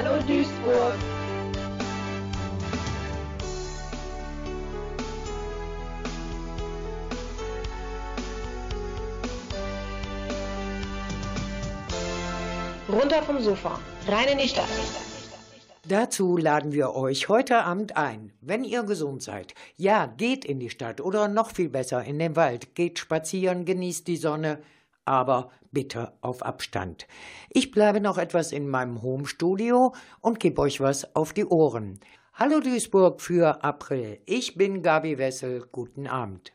Hallo Duisburg. Runter vom Sofa, rein in die Stadt. Dazu laden wir euch heute Abend ein, wenn ihr gesund seid. Ja, geht in die Stadt oder noch viel besser in den Wald, geht spazieren, genießt die Sonne, aber bitte auf Abstand. Ich bleibe noch etwas in meinem Homestudio und gebe euch was auf die Ohren. Hallo Duisburg für April. Ich bin Gabi Wessel. Guten Abend.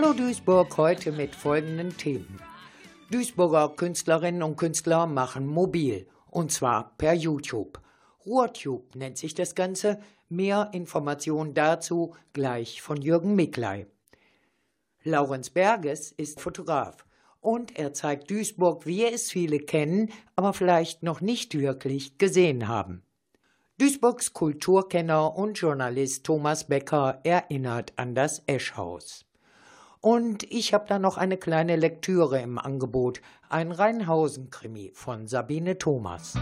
Hallo Duisburg heute mit folgenden Themen. Duisburger Künstlerinnen und Künstler machen mobil und zwar per YouTube. RuhrTube nennt sich das Ganze. Mehr Informationen dazu gleich von Jürgen Miklei. Laurenz Berges ist Fotograf und er zeigt Duisburg, wie es viele kennen, aber vielleicht noch nicht wirklich gesehen haben. Duisburgs Kulturkenner und Journalist Thomas Becker erinnert an das Eschhaus. Und ich habe da noch eine kleine Lektüre im Angebot, ein Rheinhausen-Krimi von Sabine Thomas.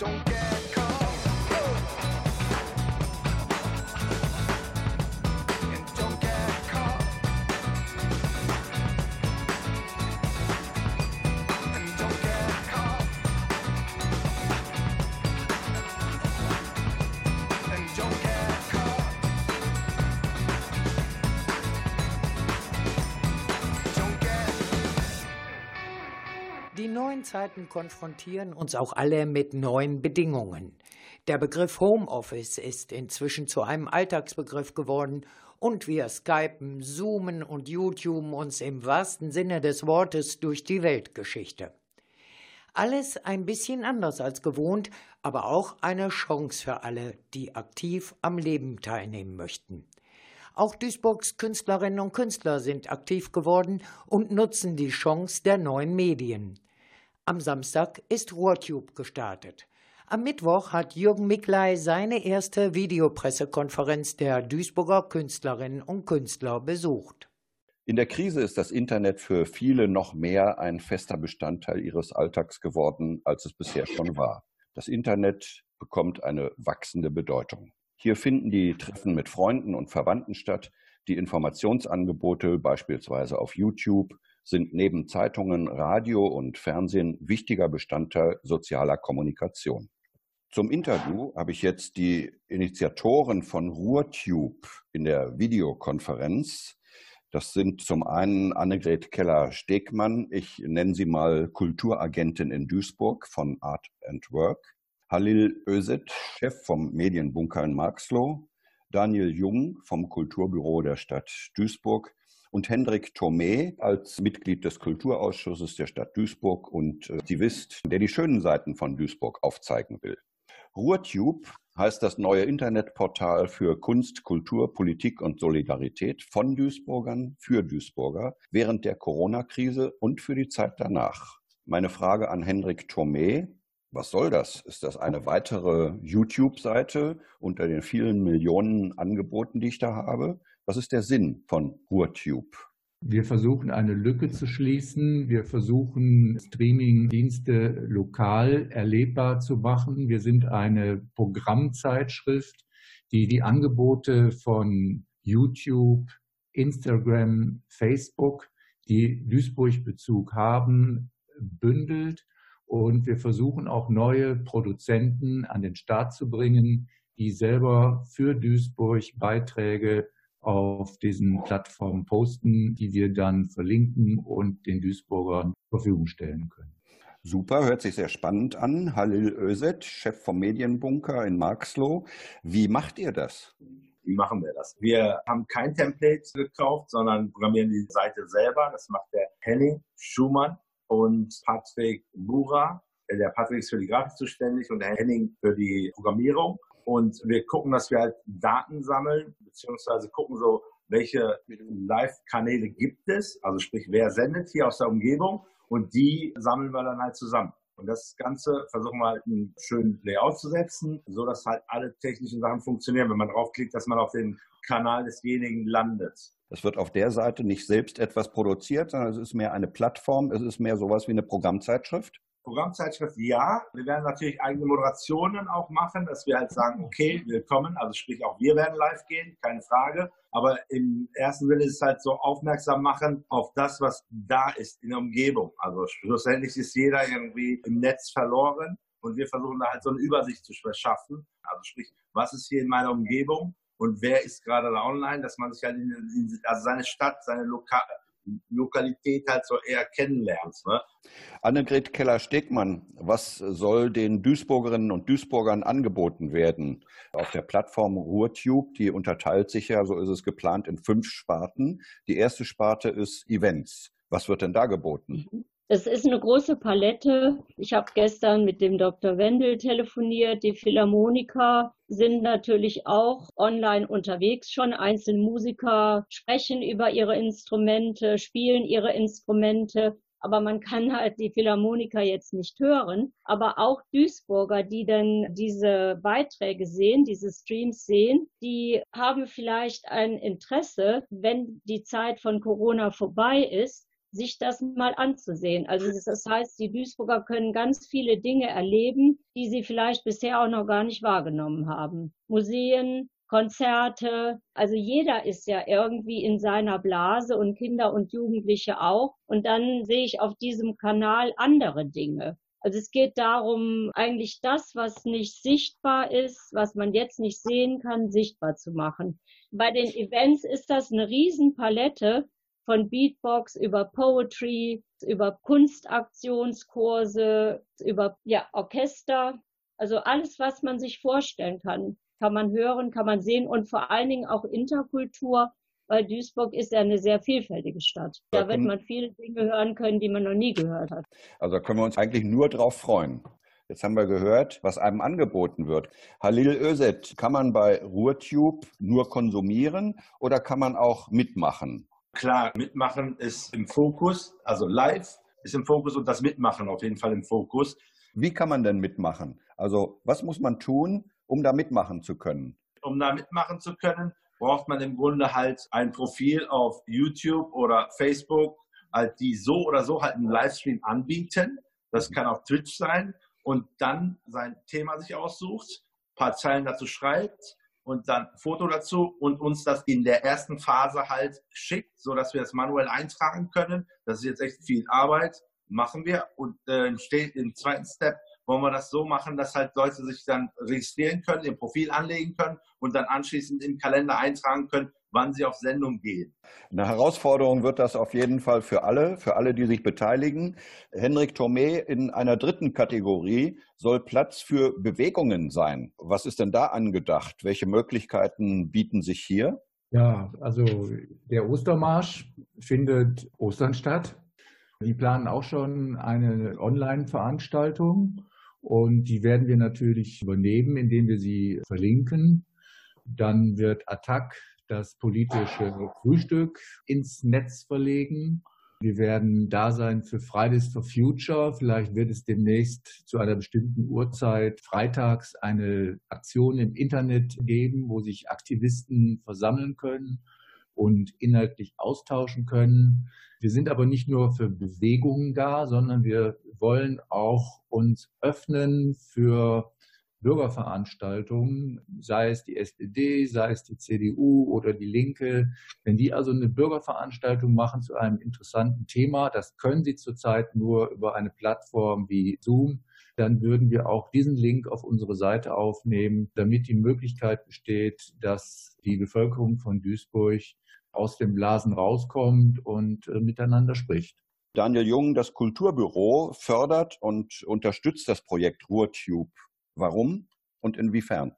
don't Zeiten konfrontieren uns auch alle mit neuen Bedingungen. Der Begriff Homeoffice ist inzwischen zu einem Alltagsbegriff geworden und wir skypen, zoomen und YouTuben uns im wahrsten Sinne des Wortes durch die Weltgeschichte. Alles ein bisschen anders als gewohnt, aber auch eine Chance für alle, die aktiv am Leben teilnehmen möchten. Auch Duisburgs Künstlerinnen und Künstler sind aktiv geworden und nutzen die Chance der neuen Medien. Am Samstag ist RuhrTube gestartet. Am Mittwoch hat Jürgen Miklei seine erste Videopressekonferenz der Duisburger Künstlerinnen und Künstler besucht. In der Krise ist das Internet für viele noch mehr ein fester Bestandteil ihres Alltags geworden, als es bisher schon war. Das Internet bekommt eine wachsende Bedeutung. Hier finden die Treffen mit Freunden und Verwandten statt. Die Informationsangebote, beispielsweise auf YouTube, sind neben Zeitungen, Radio und Fernsehen wichtiger Bestandteil sozialer Kommunikation. Zum Interview habe ich jetzt die Initiatoren von RuhrTube in der Videokonferenz. Das sind zum einen Annegret Keller-Stegmann, ich nenne sie mal Kulturagentin in Duisburg von Art and Work. Halil Özet, Chef vom Medienbunker in Marxloh, Daniel Jung vom Kulturbüro der Stadt Duisburg und Hendrik Thomé als Mitglied des Kulturausschusses der Stadt Duisburg und Aktivist, der die schönen Seiten von Duisburg aufzeigen will. RuhrTube heißt das neue Internetportal für Kunst, Kultur, Politik und Solidarität von Duisburgern für Duisburger während der Corona-Krise und für die Zeit danach. Meine Frage an Hendrik Thomé, was soll das? Ist das eine weitere YouTube-Seite unter den vielen Millionen Angeboten, die ich da habe? Was ist der Sinn von RuhrTube? Wir versuchen eine Lücke zu schließen. Wir versuchen Streaming-Dienste lokal erlebbar zu machen. Wir sind eine Programmzeitschrift, die die Angebote von YouTube, Instagram, Facebook, die Duisburg-Bezug haben, bündelt und wir versuchen auch neue Produzenten an den Start zu bringen, die selber für Duisburg Beiträge auf diesen Plattformen posten, die wir dann verlinken und den Duisburgern zur Verfügung stellen können. Super, hört sich sehr spannend an. Halil Özet, Chef vom Medienbunker in Marxloh. Wie macht ihr das? Wie machen wir das? Wir haben kein Template gekauft, sondern programmieren die Seite selber. Das macht der Henning Schumann und Patrick Bura. Der Patrick ist für die Grafik zuständig und der Henning für die Programmierung. Und wir gucken, dass wir halt Daten sammeln, beziehungsweise gucken so, welche Live-Kanäle gibt es, also sprich, wer sendet hier aus der Umgebung und die sammeln wir dann halt zusammen. Und das Ganze versuchen wir halt einen schönen Layout zu setzen, so dass halt alle technischen Sachen funktionieren, wenn man draufklickt, dass man auf den Kanal desjenigen landet. Es wird auf der Seite nicht selbst etwas produziert, sondern es ist mehr eine Plattform, es ist mehr sowas wie eine Programmzeitschrift. Programmzeitschrift ja. Wir werden natürlich eigene Moderationen auch machen, dass wir halt sagen, okay, willkommen, also sprich auch wir werden live gehen, keine Frage. Aber im ersten Sinne ist es halt so aufmerksam machen auf das, was da ist in der Umgebung. Also schlussendlich ist jeder irgendwie im Netz verloren und wir versuchen da halt so eine Übersicht zu verschaffen. Also sprich, was ist hier in meiner Umgebung und wer ist gerade da online, dass man sich halt in, in also seine Stadt, seine Lokal Lokalität halt so eher kennenlernst. Ne? Annegret Keller-Stegmann, was soll den Duisburgerinnen und Duisburgern angeboten werden? Auf der Plattform RuhrTube, die unterteilt sich ja, so ist es geplant, in fünf Sparten. Die erste Sparte ist Events. Was wird denn da geboten? Mhm. Es ist eine große Palette. Ich habe gestern mit dem Dr. Wendel telefoniert. Die Philharmoniker sind natürlich auch online unterwegs schon. Einzelne Musiker sprechen über ihre Instrumente, spielen ihre Instrumente. Aber man kann halt die Philharmoniker jetzt nicht hören. Aber auch Duisburger, die dann diese Beiträge sehen, diese Streams sehen, die haben vielleicht ein Interesse, wenn die Zeit von Corona vorbei ist, sich das mal anzusehen. Also das heißt, die Duisburger können ganz viele Dinge erleben, die sie vielleicht bisher auch noch gar nicht wahrgenommen haben. Museen, Konzerte, also jeder ist ja irgendwie in seiner Blase und Kinder und Jugendliche auch. Und dann sehe ich auf diesem Kanal andere Dinge. Also es geht darum, eigentlich das, was nicht sichtbar ist, was man jetzt nicht sehen kann, sichtbar zu machen. Bei den Events ist das eine Riesenpalette von Beatbox über Poetry, über Kunstaktionskurse, über ja, Orchester. Also alles, was man sich vorstellen kann, kann man hören, kann man sehen und vor allen Dingen auch Interkultur, weil Duisburg ist ja eine sehr vielfältige Stadt. Da wird man viele Dinge hören können, die man noch nie gehört hat. Also da können wir uns eigentlich nur drauf freuen. Jetzt haben wir gehört, was einem angeboten wird. Halil Özet, kann man bei RuhrTube nur konsumieren oder kann man auch mitmachen? Klar, mitmachen ist im Fokus, also live ist im Fokus und das Mitmachen auf jeden Fall im Fokus. Wie kann man denn mitmachen? Also was muss man tun, um da mitmachen zu können? Um da mitmachen zu können, braucht man im Grunde halt ein Profil auf YouTube oder Facebook, halt die so oder so halt einen Livestream anbieten. Das kann auch Twitch sein und dann sein Thema sich aussucht, ein paar Zeilen dazu schreibt und dann Foto dazu und uns das in der ersten Phase halt schickt, sodass wir das manuell eintragen können. Das ist jetzt echt viel Arbeit, machen wir und äh, steht im zweiten Step wollen wir das so machen, dass halt Leute sich dann registrieren können, ihr Profil anlegen können und dann anschließend im Kalender eintragen können, wann sie auf Sendung gehen. Eine Herausforderung wird das auf jeden Fall für alle, für alle, die sich beteiligen. Henrik Thomé in einer dritten Kategorie soll Platz für Bewegungen sein. Was ist denn da angedacht? Welche Möglichkeiten bieten sich hier? Ja, also der Ostermarsch findet Ostern statt. Die planen auch schon eine Online-Veranstaltung und die werden wir natürlich übernehmen, indem wir sie verlinken. Dann wird Attac das politische Frühstück ins Netz verlegen. Wir werden da sein für Fridays for Future. Vielleicht wird es demnächst zu einer bestimmten Uhrzeit freitags eine Aktion im Internet geben, wo sich Aktivisten versammeln können und inhaltlich austauschen können. Wir sind aber nicht nur für Bewegungen da, sondern wir wollen auch uns öffnen für Bürgerveranstaltungen, sei es die SPD, sei es die CDU oder die Linke. Wenn die also eine Bürgerveranstaltung machen zu einem interessanten Thema, das können sie zurzeit nur über eine Plattform wie Zoom, dann würden wir auch diesen Link auf unsere Seite aufnehmen, damit die Möglichkeit besteht, dass die Bevölkerung von Duisburg aus dem Blasen rauskommt und äh, miteinander spricht. Daniel Jung, das Kulturbüro, fördert und unterstützt das Projekt RuhrTube. Warum und inwiefern?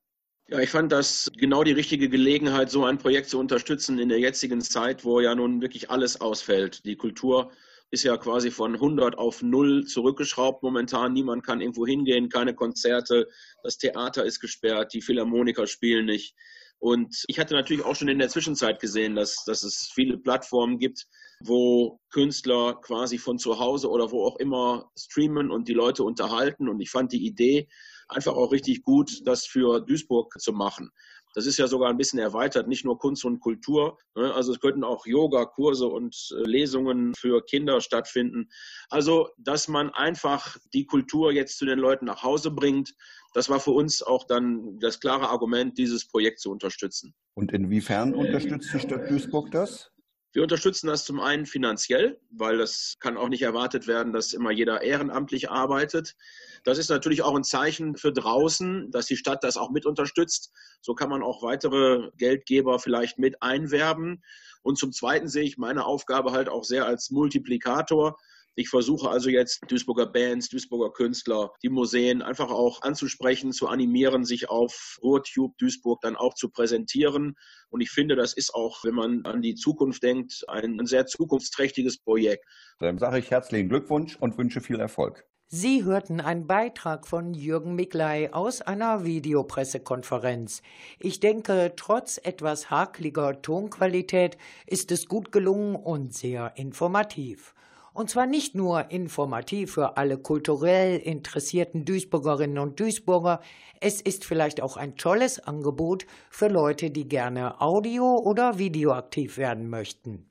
Ja, ich fand das genau die richtige Gelegenheit, so ein Projekt zu unterstützen in der jetzigen Zeit, wo ja nun wirklich alles ausfällt. Die Kultur ist ja quasi von 100 auf 0 zurückgeschraubt momentan. Niemand kann irgendwo hingehen, keine Konzerte, das Theater ist gesperrt, die Philharmoniker spielen nicht. Und ich hatte natürlich auch schon in der Zwischenzeit gesehen, dass, dass es viele Plattformen gibt, wo Künstler quasi von zu Hause oder wo auch immer streamen und die Leute unterhalten. Und ich fand die Idee einfach auch richtig gut, das für Duisburg zu machen. Das ist ja sogar ein bisschen erweitert, nicht nur Kunst und Kultur. Ne? Also es könnten auch Yoga-Kurse und äh, Lesungen für Kinder stattfinden. Also, dass man einfach die Kultur jetzt zu den Leuten nach Hause bringt, das war für uns auch dann das klare Argument, dieses Projekt zu unterstützen. Und inwiefern unterstützt die Stadt Duisburg das? Wir unterstützen das zum einen finanziell, weil das kann auch nicht erwartet werden, dass immer jeder ehrenamtlich arbeitet. Das ist natürlich auch ein Zeichen für draußen, dass die Stadt das auch mit unterstützt. So kann man auch weitere Geldgeber vielleicht mit einwerben. Und zum Zweiten sehe ich meine Aufgabe halt auch sehr als Multiplikator. Ich versuche also jetzt Duisburger Bands, Duisburger Künstler, die Museen einfach auch anzusprechen, zu animieren, sich auf RuhrTube Duisburg dann auch zu präsentieren. Und ich finde, das ist auch, wenn man an die Zukunft denkt, ein, ein sehr zukunftsträchtiges Projekt. Dann sage ich herzlichen Glückwunsch und wünsche viel Erfolg. Sie hörten einen Beitrag von Jürgen Miklei aus einer Videopressekonferenz. Ich denke, trotz etwas hakliger Tonqualität ist es gut gelungen und sehr informativ. Und zwar nicht nur informativ für alle kulturell interessierten Duisburgerinnen und Duisburger, es ist vielleicht auch ein tolles Angebot für Leute, die gerne audio- oder videoaktiv werden möchten.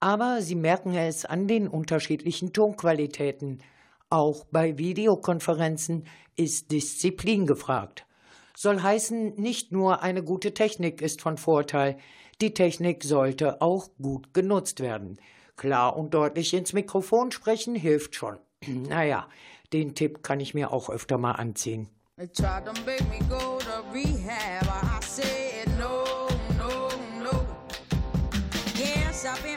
Aber Sie merken es an den unterschiedlichen Tonqualitäten. Auch bei Videokonferenzen ist Disziplin gefragt. Soll heißen, nicht nur eine gute Technik ist von Vorteil, die Technik sollte auch gut genutzt werden. Klar und deutlich ins Mikrofon sprechen hilft schon. naja, den Tipp kann ich mir auch öfter mal anziehen. I've been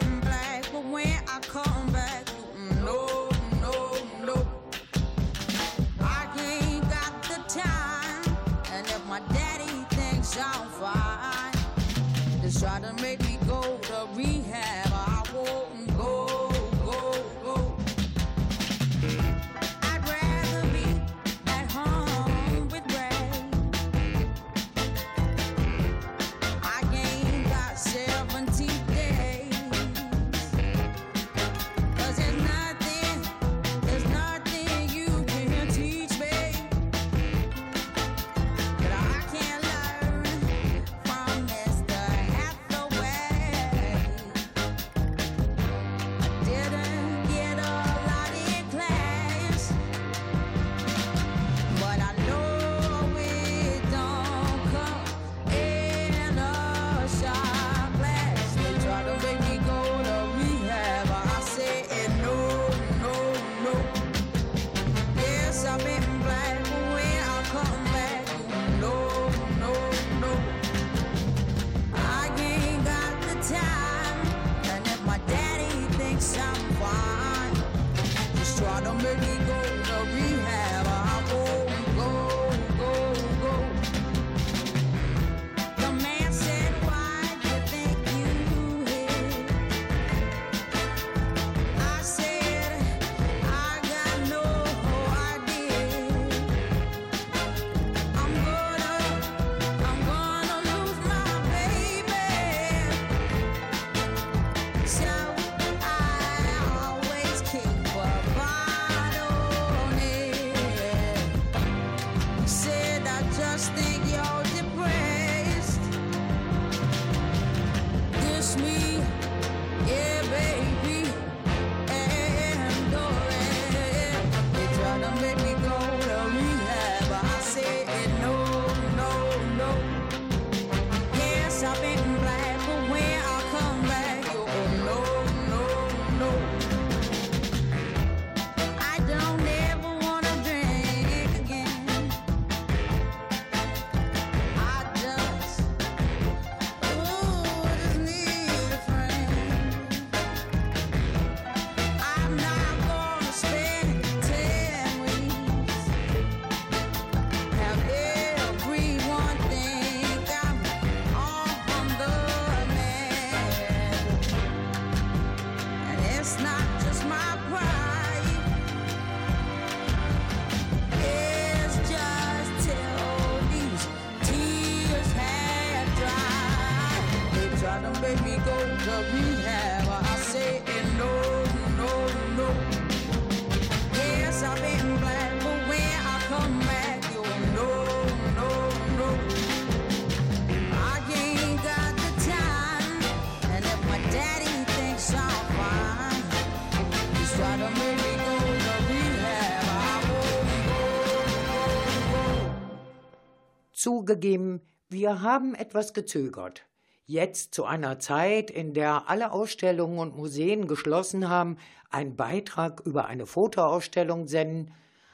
Zugegeben, wir haben etwas gezögert. Jetzt zu einer Zeit, in der alle Ausstellungen und Museen geschlossen haben, einen Beitrag über eine Fotoausstellung senden,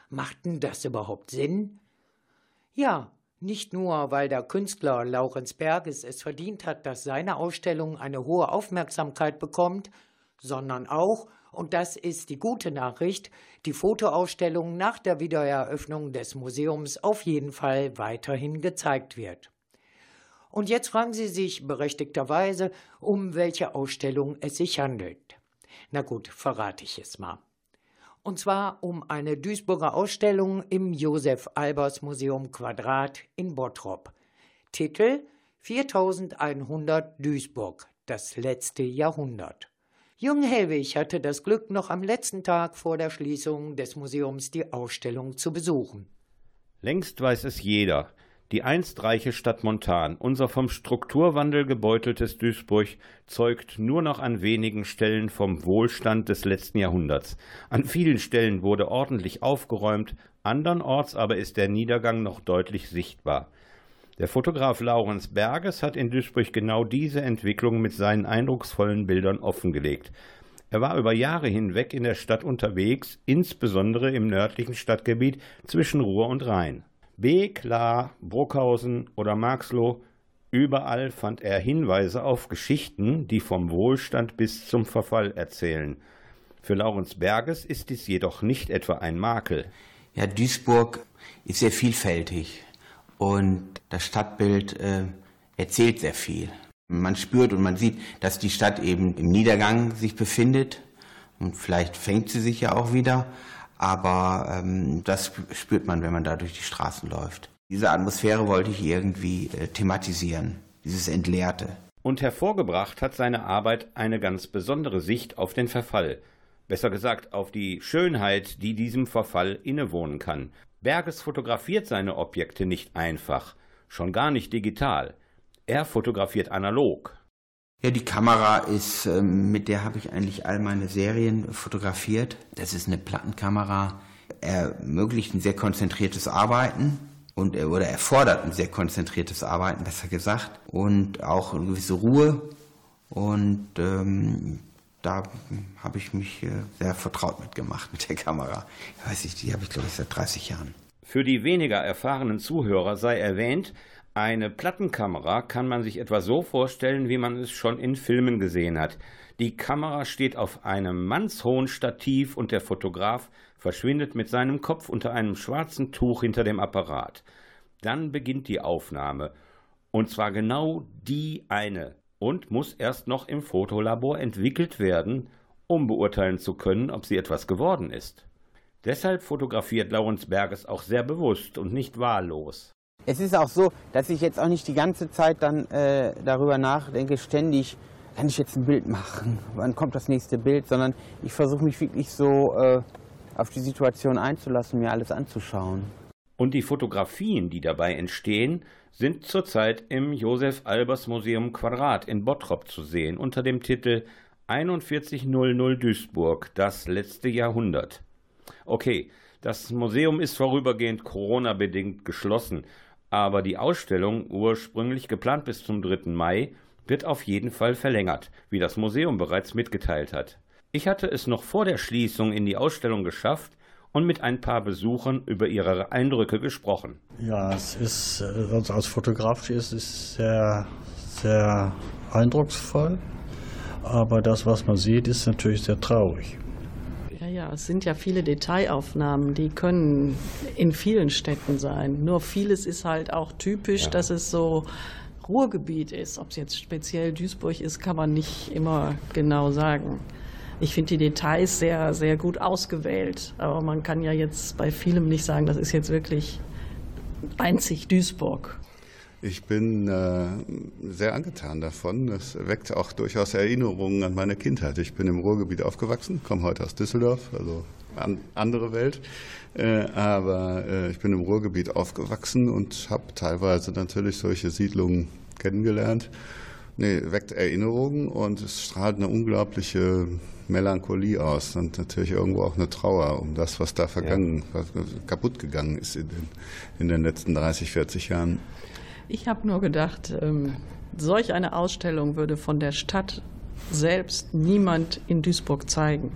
machten das überhaupt Sinn? Ja, nicht nur, weil der Künstler Laurenz Berges es verdient hat, dass seine Ausstellung eine hohe Aufmerksamkeit bekommt, sondern auch, und das ist die gute Nachricht, die Fotoausstellung nach der Wiedereröffnung des Museums auf jeden Fall weiterhin gezeigt wird. Und jetzt fragen Sie sich berechtigterweise, um welche Ausstellung es sich handelt. Na gut, verrate ich es mal. Und zwar um eine Duisburger Ausstellung im Josef Albers Museum Quadrat in Bottrop. Titel 4100 Duisburg, das letzte Jahrhundert. Jung Hellwig hatte das Glück, noch am letzten Tag vor der Schließung des Museums die Ausstellung zu besuchen. Längst weiß es jeder. Die einst reiche Stadt Montan, unser vom Strukturwandel gebeuteltes Duisburg, zeugt nur noch an wenigen Stellen vom Wohlstand des letzten Jahrhunderts. An vielen Stellen wurde ordentlich aufgeräumt, andernorts aber ist der Niedergang noch deutlich sichtbar. Der Fotograf Laurens Berges hat in Duisburg genau diese Entwicklung mit seinen eindrucksvollen Bildern offengelegt. Er war über Jahre hinweg in der Stadt unterwegs, insbesondere im nördlichen Stadtgebiet zwischen Ruhr und Rhein. Beek, Lahr, Bruckhausen oder Marxloh, überall fand er Hinweise auf Geschichten, die vom Wohlstand bis zum Verfall erzählen. Für Laurens Berges ist dies jedoch nicht etwa ein Makel. Ja, Duisburg ist sehr vielfältig und das Stadtbild äh, erzählt sehr viel. Man spürt und man sieht, dass die Stadt eben im Niedergang sich befindet. Und vielleicht fängt sie sich ja auch wieder. Aber ähm, das spürt man, wenn man da durch die Straßen läuft. Diese Atmosphäre wollte ich irgendwie äh, thematisieren, dieses Entleerte. Und hervorgebracht hat seine Arbeit eine ganz besondere Sicht auf den Verfall. Besser gesagt, auf die Schönheit, die diesem Verfall innewohnen kann. Berges fotografiert seine Objekte nicht einfach, schon gar nicht digital. Er fotografiert analog. Ja, die Kamera ist, ähm, mit der habe ich eigentlich all meine Serien fotografiert. Das ist eine Plattenkamera, ermöglicht ein sehr konzentriertes Arbeiten und oder erfordert ein sehr konzentriertes Arbeiten, besser gesagt, und auch eine gewisse Ruhe. Und ähm, da habe ich mich äh, sehr vertraut mitgemacht mit der Kamera. Ich weiß nicht, die habe ich glaube ich seit 30 Jahren. Für die weniger erfahrenen Zuhörer sei erwähnt, eine Plattenkamera kann man sich etwa so vorstellen, wie man es schon in Filmen gesehen hat. Die Kamera steht auf einem mannshohen Stativ und der Fotograf verschwindet mit seinem Kopf unter einem schwarzen Tuch hinter dem Apparat. Dann beginnt die Aufnahme. Und zwar genau die eine und muss erst noch im Fotolabor entwickelt werden, um beurteilen zu können, ob sie etwas geworden ist. Deshalb fotografiert Laurens Berges auch sehr bewusst und nicht wahllos. Es ist auch so, dass ich jetzt auch nicht die ganze Zeit dann äh, darüber nachdenke, ständig, kann ich jetzt ein Bild machen? Wann kommt das nächste Bild? Sondern ich versuche mich wirklich so äh, auf die Situation einzulassen, mir alles anzuschauen. Und die Fotografien, die dabei entstehen, sind zurzeit im Josef Albers Museum Quadrat in Bottrop zu sehen unter dem Titel 4100 Duisburg, das letzte Jahrhundert. Okay, das Museum ist vorübergehend Corona-bedingt geschlossen aber die Ausstellung, ursprünglich geplant bis zum 3. Mai, wird auf jeden Fall verlängert, wie das Museum bereits mitgeteilt hat. Ich hatte es noch vor der Schließung in die Ausstellung geschafft und mit ein paar Besuchern über ihre Eindrücke gesprochen. Ja, es ist, also als Fotograf ist es sehr, sehr eindrucksvoll, aber das, was man sieht, ist natürlich sehr traurig. Ja, ja, es sind ja viele Detailaufnahmen, die können in vielen Städten sein. Nur vieles ist halt auch typisch, ja. dass es so Ruhrgebiet ist. Ob es jetzt speziell Duisburg ist, kann man nicht immer genau sagen. Ich finde die Details sehr, sehr gut ausgewählt. Aber man kann ja jetzt bei vielem nicht sagen, das ist jetzt wirklich einzig Duisburg. Ich bin äh, sehr angetan davon. Es weckt auch durchaus Erinnerungen an meine Kindheit. Ich bin im Ruhrgebiet aufgewachsen, komme heute aus Düsseldorf, also an, andere Welt. Äh, aber äh, ich bin im Ruhrgebiet aufgewachsen und habe teilweise natürlich solche Siedlungen kennengelernt. Nee, weckt Erinnerungen und es strahlt eine unglaubliche Melancholie aus und natürlich irgendwo auch eine Trauer um das, was da vergangen, ja. was kaputt gegangen ist in den, in den letzten 30, 40 Jahren. Ich habe nur gedacht, ähm, solch eine Ausstellung würde von der Stadt selbst niemand in Duisburg zeigen,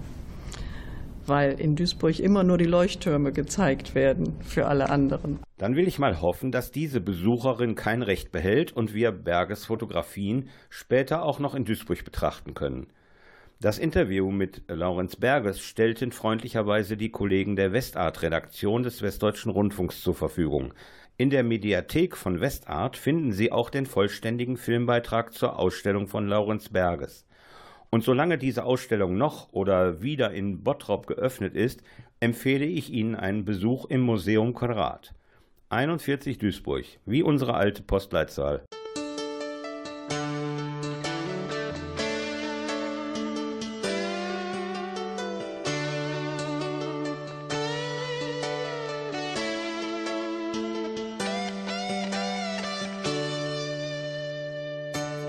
weil in Duisburg immer nur die Leuchttürme gezeigt werden für alle anderen. Dann will ich mal hoffen, dass diese Besucherin kein Recht behält und wir Berges Fotografien später auch noch in Duisburg betrachten können. Das Interview mit Laurenz Berges stellten freundlicherweise die Kollegen der Westart-Redaktion des Westdeutschen Rundfunks zur Verfügung. In der Mediathek von Westart finden Sie auch den vollständigen Filmbeitrag zur Ausstellung von Laurenz Berges. Und solange diese Ausstellung noch oder wieder in Bottrop geöffnet ist, empfehle ich Ihnen einen Besuch im Museum Konrad. 41 Duisburg, wie unsere alte Postleitzahl.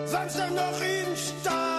Samstag noch in Stadt.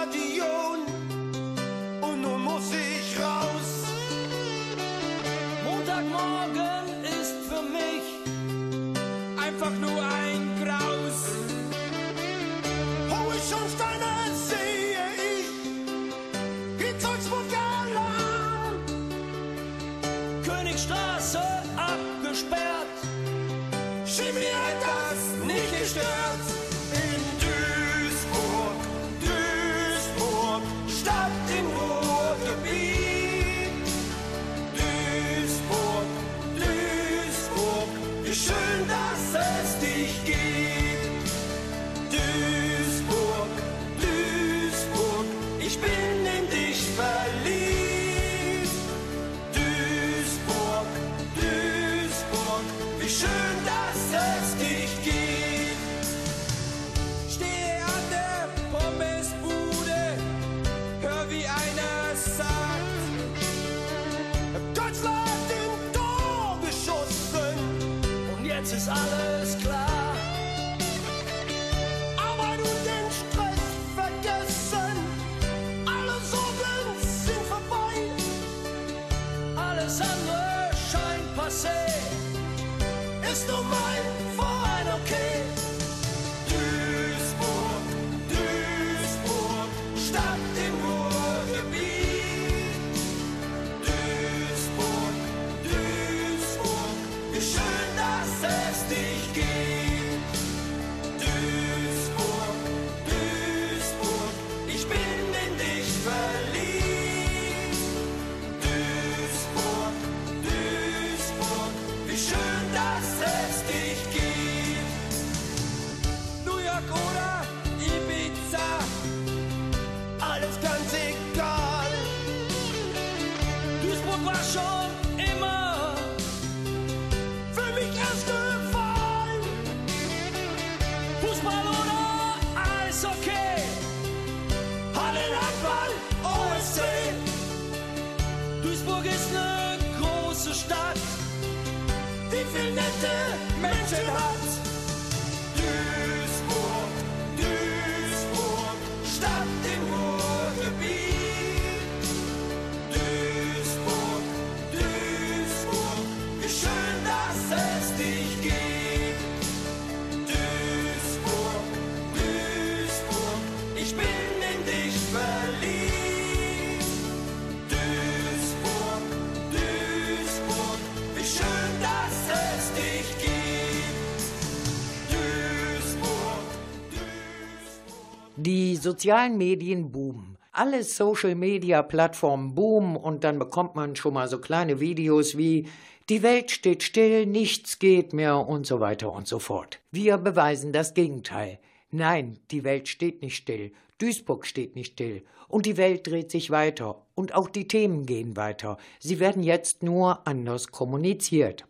Sozialen Medien boomen. Alle Social-Media-Plattformen boomen und dann bekommt man schon mal so kleine Videos wie Die Welt steht still, nichts geht mehr und so weiter und so fort. Wir beweisen das Gegenteil. Nein, die Welt steht nicht still, Duisburg steht nicht still und die Welt dreht sich weiter und auch die Themen gehen weiter. Sie werden jetzt nur anders kommuniziert.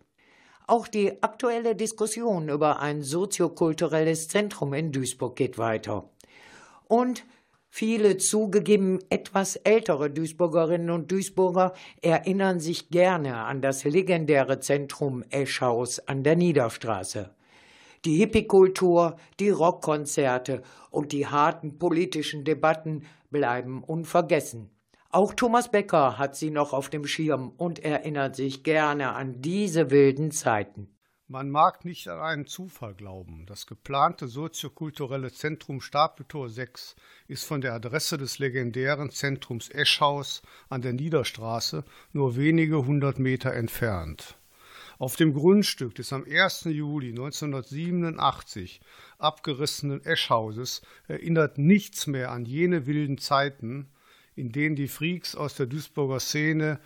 Auch die aktuelle Diskussion über ein soziokulturelles Zentrum in Duisburg geht weiter. Und viele zugegeben etwas ältere Duisburgerinnen und Duisburger erinnern sich gerne an das legendäre Zentrum Eschhaus an der Niederstraße. Die Hippie-Kultur, die Rockkonzerte und die harten politischen Debatten bleiben unvergessen. Auch Thomas Becker hat sie noch auf dem Schirm und erinnert sich gerne an diese wilden Zeiten. Man mag nicht an einen Zufall glauben. Das geplante soziokulturelle Zentrum Stapeltor 6 ist von der Adresse des legendären Zentrums Eschhaus an der Niederstraße nur wenige hundert Meter entfernt. Auf dem Grundstück des am 1. Juli 1987 abgerissenen Eschhauses erinnert nichts mehr an jene wilden Zeiten, in denen die Freaks aus der Duisburger Szene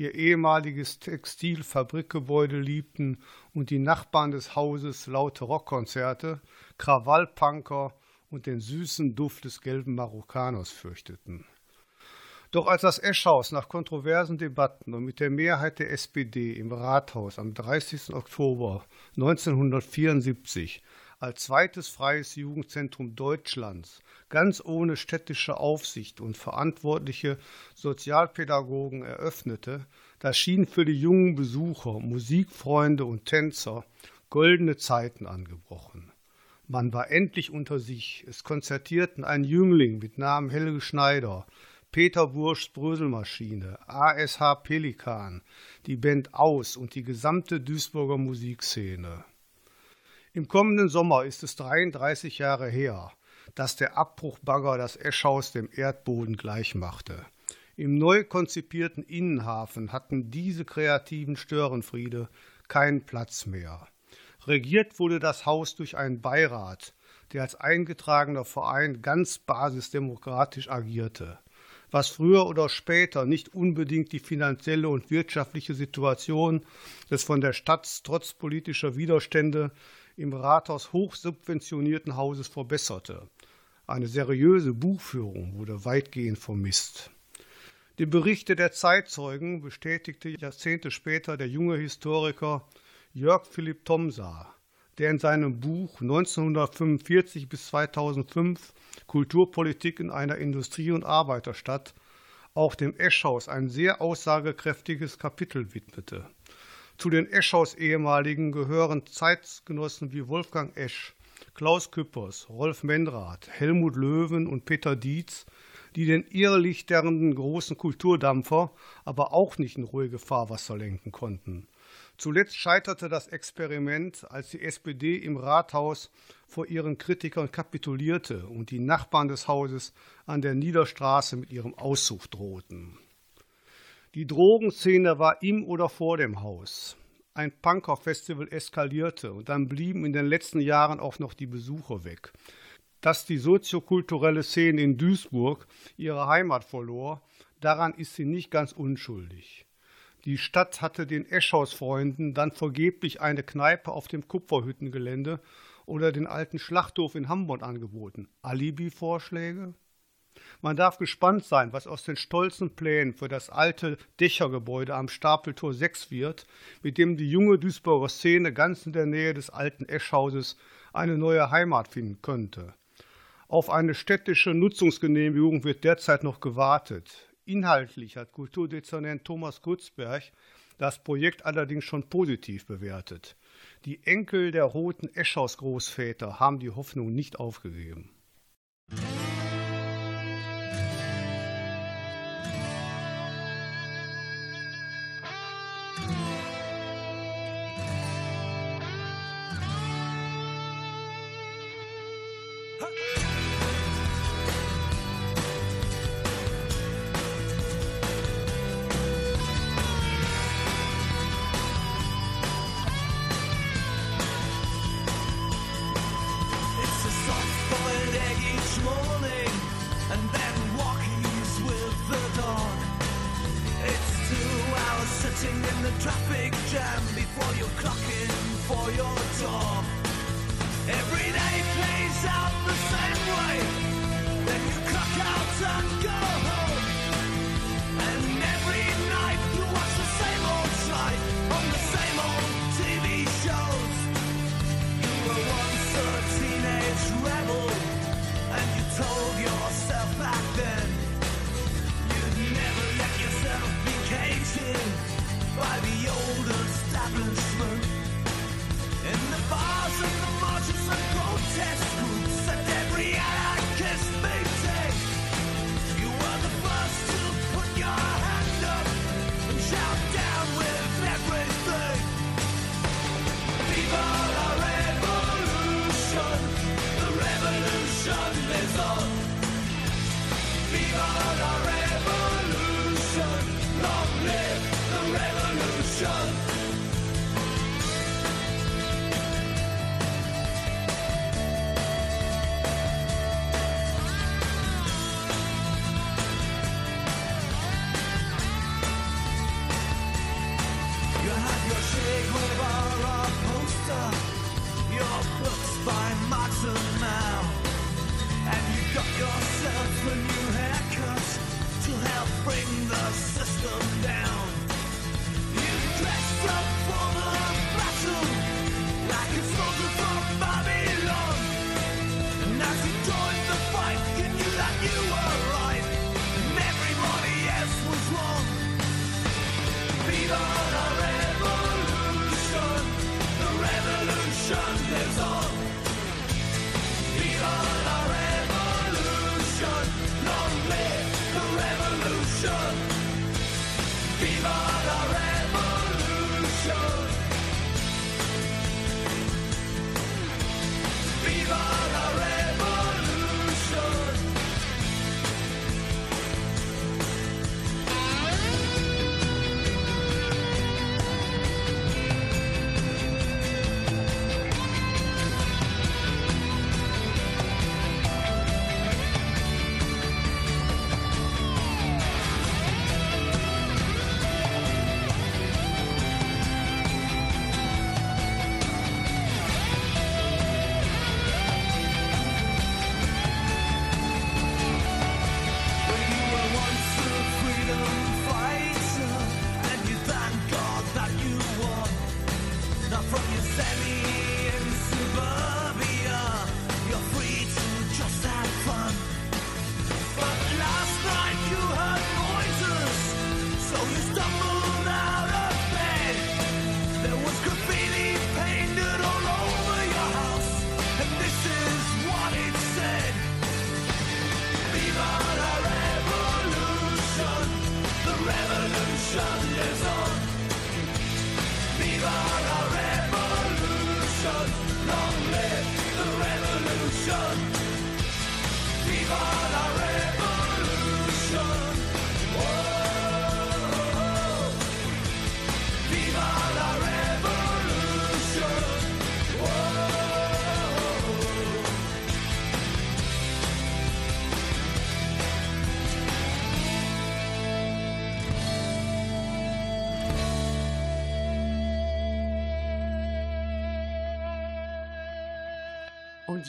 ihr ehemaliges Textilfabrikgebäude liebten und die Nachbarn des Hauses laute Rockkonzerte, Krawallpunker und den süßen Duft des gelben Marokkaners fürchteten. Doch als das Eschhaus nach kontroversen Debatten und mit der Mehrheit der SPD im Rathaus am 30. Oktober 1974 als zweites freies Jugendzentrum Deutschlands ganz ohne städtische Aufsicht und verantwortliche Sozialpädagogen eröffnete, da schienen für die jungen Besucher, Musikfreunde und Tänzer goldene Zeiten angebrochen. Man war endlich unter sich. Es konzertierten ein Jüngling mit Namen Helge Schneider, Peter Burschs Bröselmaschine, ASH Pelikan, die Band Aus und die gesamte Duisburger Musikszene. Im kommenden Sommer ist es 33 Jahre her, dass der Abbruchbagger das Eschhaus dem Erdboden gleichmachte. Im neu konzipierten Innenhafen hatten diese kreativen Störenfriede keinen Platz mehr. Regiert wurde das Haus durch einen Beirat, der als eingetragener Verein ganz basisdemokratisch agierte. Was früher oder später nicht unbedingt die finanzielle und wirtschaftliche Situation des von der Stadt trotz politischer Widerstände im Rathaus hochsubventionierten Hauses verbesserte. Eine seriöse Buchführung wurde weitgehend vermisst. Die Berichte der Zeitzeugen bestätigte Jahrzehnte später der junge Historiker Jörg Philipp Thomsa, der in seinem Buch 1945 bis 2005 Kulturpolitik in einer Industrie- und Arbeiterstadt auch dem Eschhaus ein sehr aussagekräftiges Kapitel widmete. Zu den Eschhaus ehemaligen gehören Zeitgenossen wie Wolfgang Esch, Klaus Küppers, Rolf Menrath, Helmut Löwen und Peter Dietz, die den irrlichternden großen Kulturdampfer aber auch nicht in ruhige Fahrwasser lenken konnten. Zuletzt scheiterte das Experiment, als die SPD im Rathaus vor ihren Kritikern kapitulierte und die Nachbarn des Hauses an der Niederstraße mit ihrem Auszug drohten. Die Drogenszene war im oder vor dem Haus. Ein Punker-Festival eskalierte und dann blieben in den letzten Jahren auch noch die Besucher weg. Dass die soziokulturelle Szene in Duisburg ihre Heimat verlor, daran ist sie nicht ganz unschuldig. Die Stadt hatte den Eschhaus-Freunden dann vergeblich eine Kneipe auf dem Kupferhüttengelände oder den alten Schlachthof in Hamburg angeboten. Alibi-Vorschläge? Man darf gespannt sein, was aus den stolzen Plänen für das alte Dächergebäude am Stapeltor 6 wird, mit dem die junge Duisburger Szene ganz in der Nähe des alten Eschhauses eine neue Heimat finden könnte. Auf eine städtische Nutzungsgenehmigung wird derzeit noch gewartet. Inhaltlich hat Kulturdezernent Thomas Kutzberg das Projekt allerdings schon positiv bewertet. Die Enkel der roten Eschhaus-Großväter haben die Hoffnung nicht aufgegeben.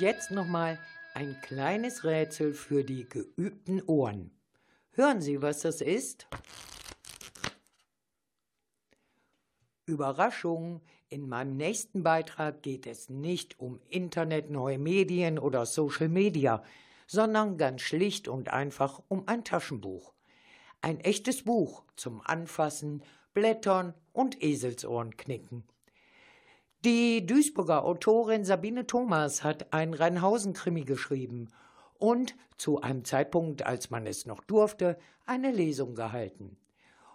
Jetzt nochmal ein kleines Rätsel für die geübten Ohren. Hören Sie, was das ist? Überraschung, in meinem nächsten Beitrag geht es nicht um Internet, neue Medien oder Social Media, sondern ganz schlicht und einfach um ein Taschenbuch. Ein echtes Buch zum Anfassen, Blättern und Eselsohren knicken. Die Duisburger Autorin Sabine Thomas hat einen Rheinhausen-Krimi geschrieben und zu einem Zeitpunkt, als man es noch durfte, eine Lesung gehalten.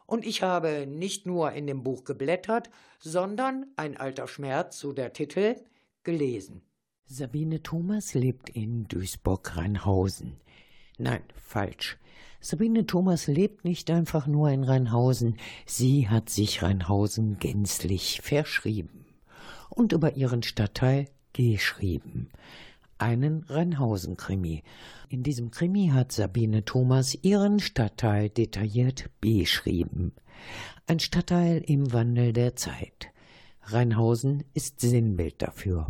Und ich habe nicht nur in dem Buch geblättert, sondern ein alter Schmerz, so der Titel, gelesen. Sabine Thomas lebt in Duisburg-Rheinhausen. Nein, falsch. Sabine Thomas lebt nicht einfach nur in Rheinhausen, sie hat sich Rheinhausen gänzlich verschrieben und über ihren Stadtteil geschrieben. Einen Rheinhausen-Krimi. In diesem Krimi hat Sabine Thomas ihren Stadtteil detailliert beschrieben. Ein Stadtteil im Wandel der Zeit. Rheinhausen ist Sinnbild dafür.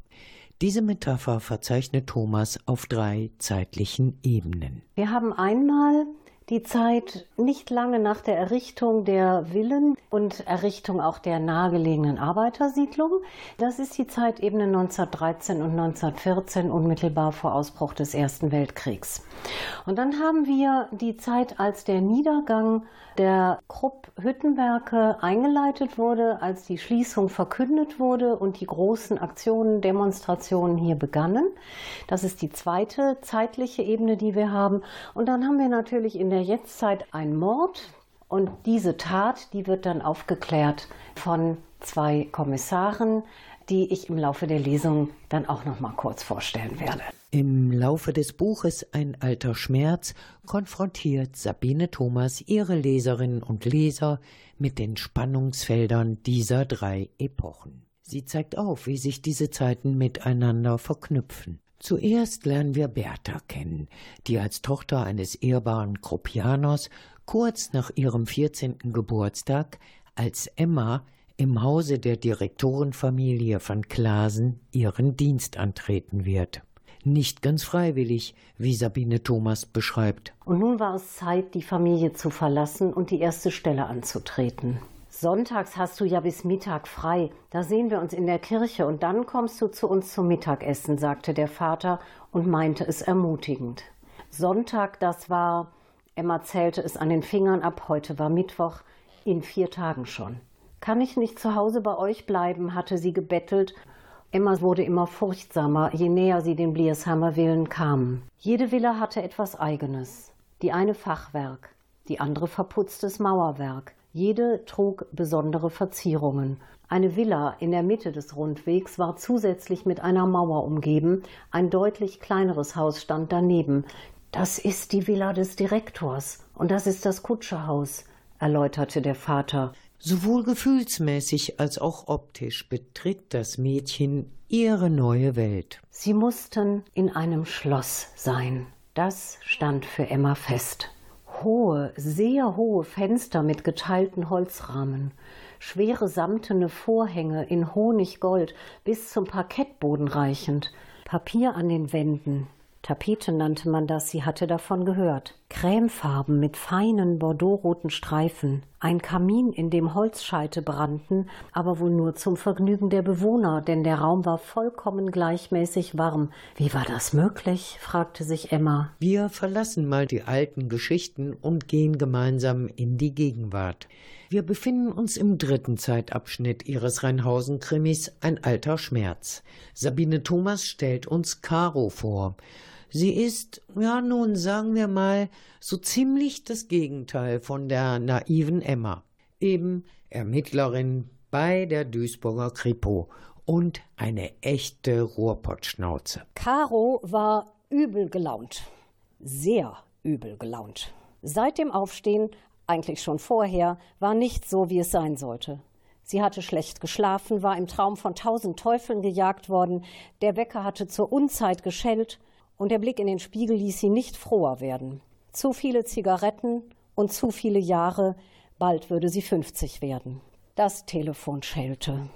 Diese Metapher verzeichnet Thomas auf drei zeitlichen Ebenen. Wir haben einmal die Zeit nicht lange nach der Errichtung der Villen und Errichtung auch der nahegelegenen Arbeitersiedlung. Das ist die Zeitebene 1913 und 1914, unmittelbar vor Ausbruch des Ersten Weltkriegs. Und dann haben wir die Zeit, als der Niedergang der Krupp-Hüttenwerke eingeleitet wurde, als die Schließung verkündet wurde und die großen Aktionen, Demonstrationen hier begannen. Das ist die zweite zeitliche Ebene, die wir haben. Und dann haben wir natürlich in der Jetztzeit einen Mord. Und diese Tat, die wird dann aufgeklärt von zwei Kommissaren, die ich im Laufe der Lesung dann auch noch mal kurz vorstellen werde. Im Laufe des Buches Ein alter Schmerz konfrontiert Sabine Thomas ihre Leserinnen und Leser mit den Spannungsfeldern dieser drei Epochen. Sie zeigt auf, wie sich diese Zeiten miteinander verknüpfen. Zuerst lernen wir Bertha kennen, die als Tochter eines ehrbaren Kruppianers kurz nach ihrem 14. Geburtstag als Emma im Hause der Direktorenfamilie von Klasen ihren Dienst antreten wird. Nicht ganz freiwillig, wie Sabine Thomas beschreibt. Und nun war es Zeit, die Familie zu verlassen und die erste Stelle anzutreten. Sonntags hast du ja bis Mittag frei. Da sehen wir uns in der Kirche und dann kommst du zu uns zum Mittagessen, sagte der Vater und meinte es ermutigend. Sonntag, das war, Emma zählte es an den Fingern ab, heute war Mittwoch, in vier Tagen schon. Kann ich nicht zu Hause bei euch bleiben? hatte sie gebettelt. Emma wurde immer furchtsamer, je näher sie den Bliersheimer Villen kamen. Jede Villa hatte etwas Eigenes. Die eine Fachwerk, die andere verputztes Mauerwerk. Jede trug besondere Verzierungen. Eine Villa in der Mitte des Rundwegs war zusätzlich mit einer Mauer umgeben, ein deutlich kleineres Haus stand daneben. Das ist die Villa des Direktors und das ist das Kutscherhaus, erläuterte der Vater. Sowohl gefühlsmäßig als auch optisch betritt das Mädchen ihre neue Welt. Sie mussten in einem Schloss sein. Das stand für Emma fest. Hohe, sehr hohe Fenster mit geteilten Holzrahmen, schwere samtene Vorhänge in Honiggold bis zum Parkettboden reichend, Papier an den Wänden, Tapete nannte man das, sie hatte davon gehört. Cremefarben mit feinen bordeauxroten Streifen, ein Kamin, in dem Holzscheite brannten, aber wohl nur zum Vergnügen der Bewohner, denn der Raum war vollkommen gleichmäßig warm. Wie war das möglich? fragte sich Emma. Wir verlassen mal die alten Geschichten und gehen gemeinsam in die Gegenwart. Wir befinden uns im dritten Zeitabschnitt ihres Rheinhausen-Krimis Ein alter Schmerz. Sabine Thomas stellt uns Caro vor. Sie ist, ja nun sagen wir mal, so ziemlich das Gegenteil von der naiven Emma. Eben Ermittlerin bei der Duisburger Kripo und eine echte Ruhrpottschnauze. Caro war übel gelaunt. Sehr übel gelaunt. Seit dem Aufstehen, eigentlich schon vorher, war nicht so, wie es sein sollte. Sie hatte schlecht geschlafen, war im Traum von tausend Teufeln gejagt worden, der Wecker hatte zur Unzeit geschellt und der Blick in den Spiegel ließ sie nicht froher werden. Zu viele Zigaretten und zu viele Jahre, bald würde sie 50 werden. Das Telefon schellte.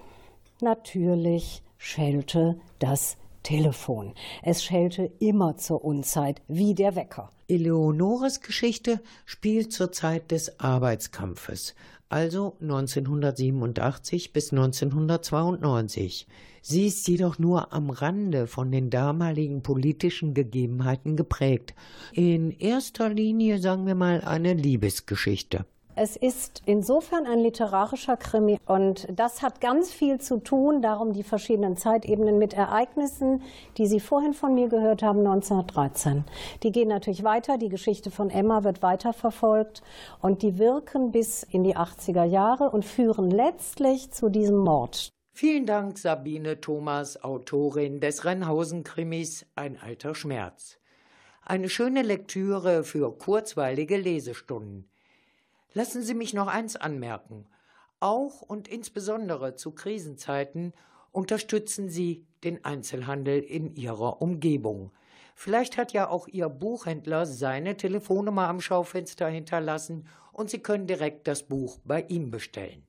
Natürlich schellte das Telefon. Es schellte immer zur Unzeit, wie der Wecker. Eleonores Geschichte spielt zur Zeit des Arbeitskampfes, also 1987 bis 1992. Sie ist jedoch nur am Rande von den damaligen politischen Gegebenheiten geprägt. In erster Linie, sagen wir mal, eine Liebesgeschichte. Es ist insofern ein literarischer Krimi und das hat ganz viel zu tun, darum die verschiedenen Zeitebenen mit Ereignissen, die Sie vorhin von mir gehört haben, 1913. Die gehen natürlich weiter, die Geschichte von Emma wird weiterverfolgt und die wirken bis in die 80er Jahre und führen letztlich zu diesem Mord. Vielen Dank, Sabine Thomas, Autorin des Rennhausen-Krimis Ein alter Schmerz. Eine schöne Lektüre für kurzweilige Lesestunden. Lassen Sie mich noch eins anmerken. Auch und insbesondere zu Krisenzeiten unterstützen Sie den Einzelhandel in Ihrer Umgebung. Vielleicht hat ja auch Ihr Buchhändler seine Telefonnummer am Schaufenster hinterlassen und Sie können direkt das Buch bei ihm bestellen.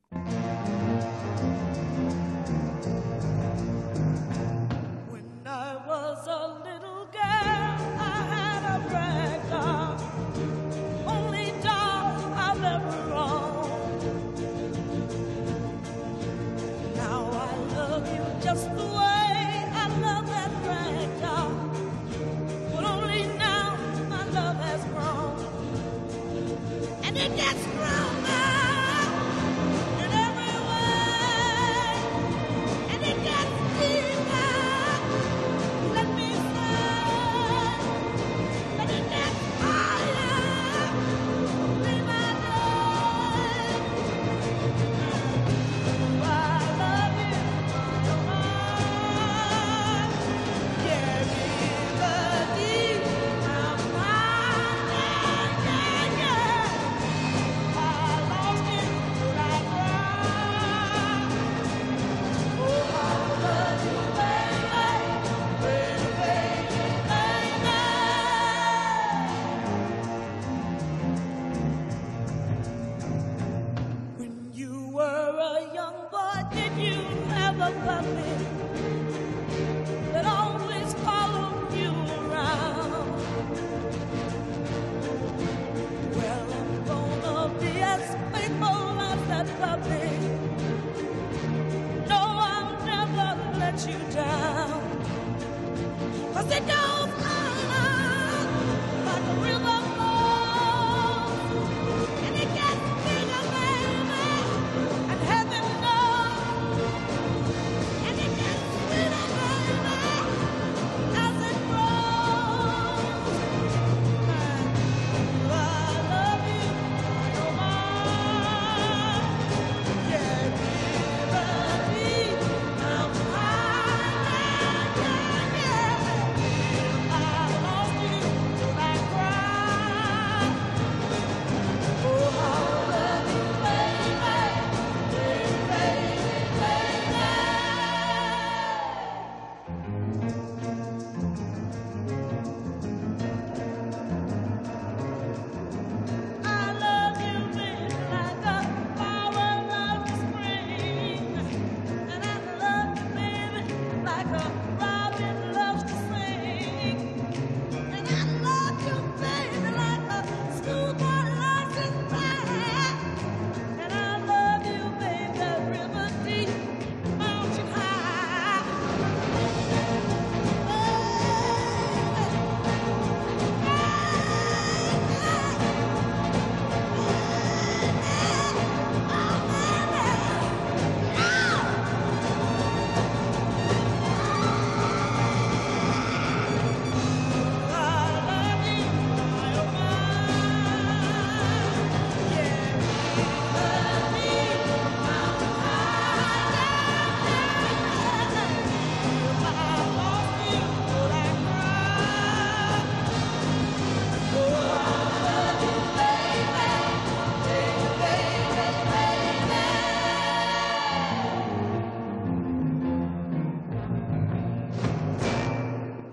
you down. Cause it don't.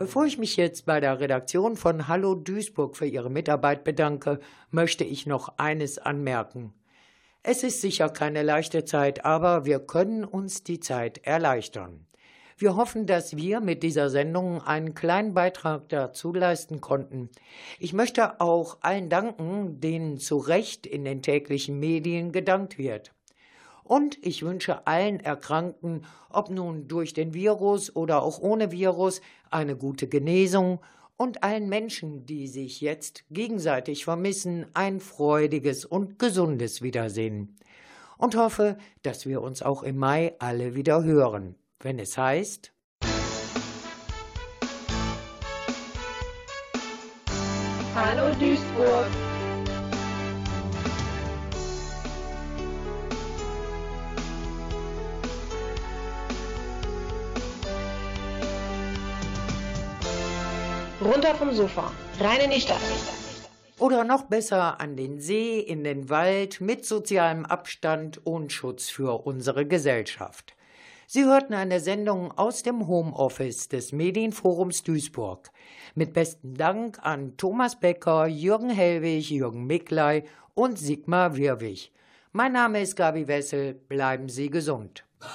Bevor ich mich jetzt bei der Redaktion von Hallo Duisburg für ihre Mitarbeit bedanke, möchte ich noch eines anmerken. Es ist sicher keine leichte Zeit, aber wir können uns die Zeit erleichtern. Wir hoffen, dass wir mit dieser Sendung einen kleinen Beitrag dazu leisten konnten. Ich möchte auch allen danken, denen zu Recht in den täglichen Medien gedankt wird. Und ich wünsche allen Erkrankten, ob nun durch den Virus oder auch ohne Virus, eine gute Genesung und allen Menschen, die sich jetzt gegenseitig vermissen, ein freudiges und gesundes Wiedersehen. Und hoffe, dass wir uns auch im Mai alle wieder hören wenn es heißt Hallo Duisburg. Runter vom Sofa, rein in die Stadt. Oder noch besser an den See, in den Wald mit sozialem Abstand und Schutz für unsere Gesellschaft. Sie hörten eine Sendung aus dem Homeoffice des Medienforums Duisburg. Mit besten Dank an Thomas Becker, Jürgen Hellwig, Jürgen Mickley und Sigmar Wirwig. Mein Name ist Gabi Wessel. Bleiben Sie gesund. Bicycle,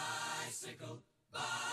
bicycle, bicycle.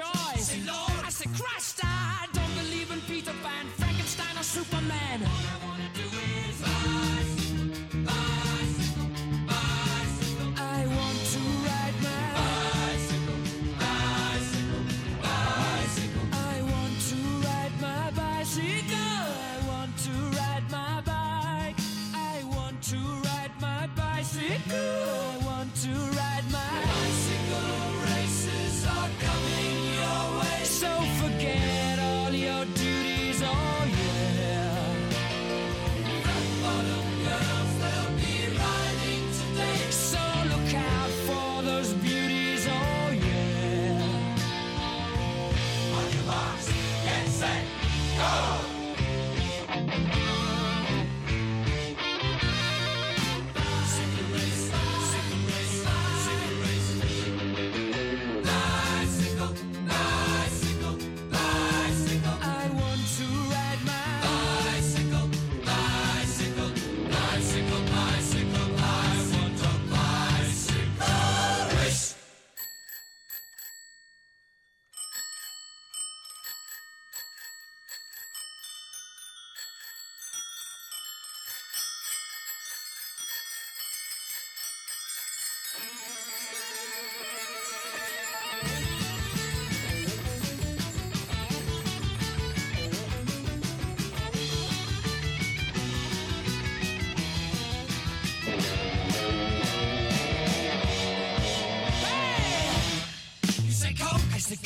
I say, Lord, I said, Christ, I don't believe in Peter Pan, Frankenstein, or Superman.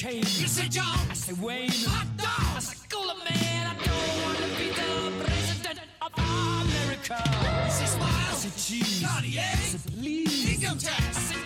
Kane. You say John. I say Wayne. Hot dog. I say Cooler Man. I don't want to be the president of America. I say Smile. I say Cheese. Cartier. I say Please. Income tax.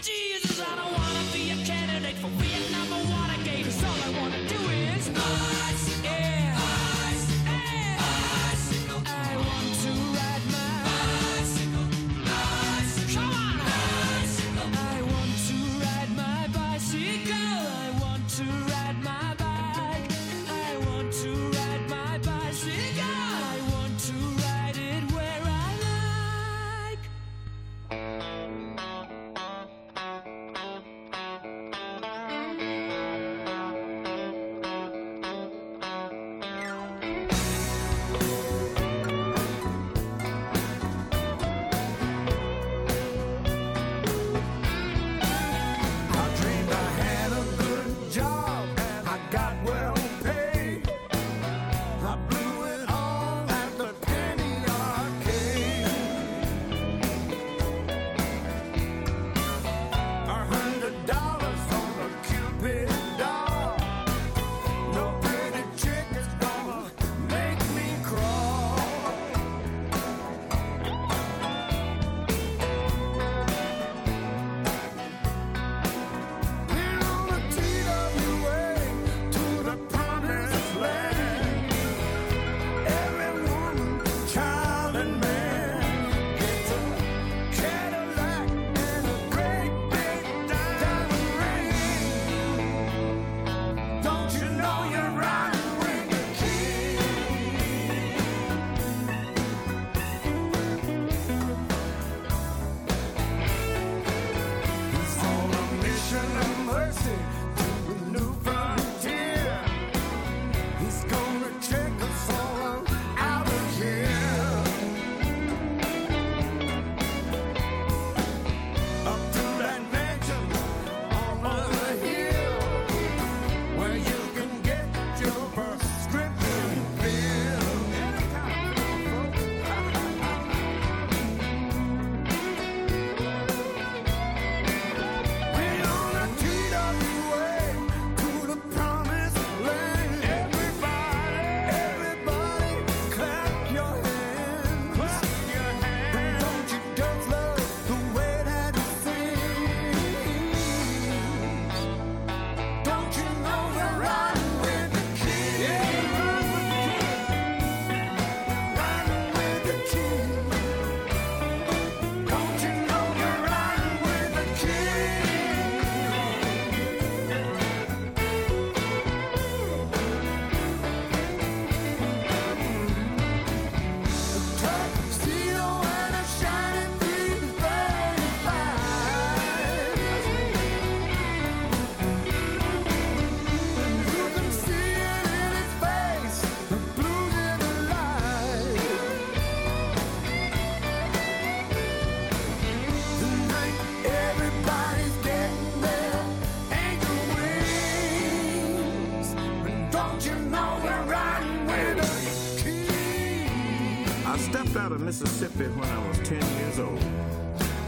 Mississippi when I was 10 years old.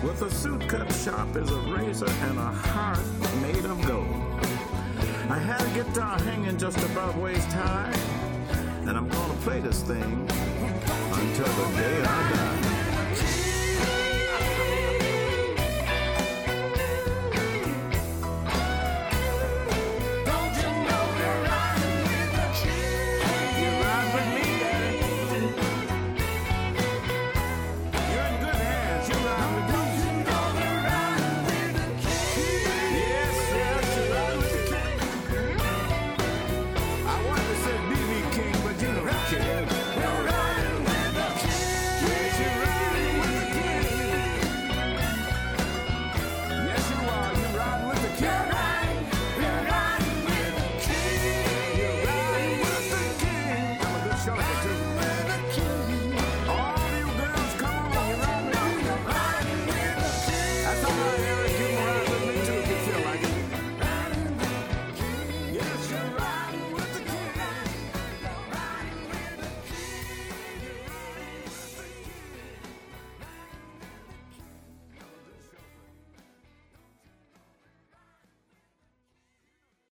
With a suit cut sharp as a razor and a heart made of gold. I had a guitar hanging just above waist high, and I'm gonna play this thing until the day I die.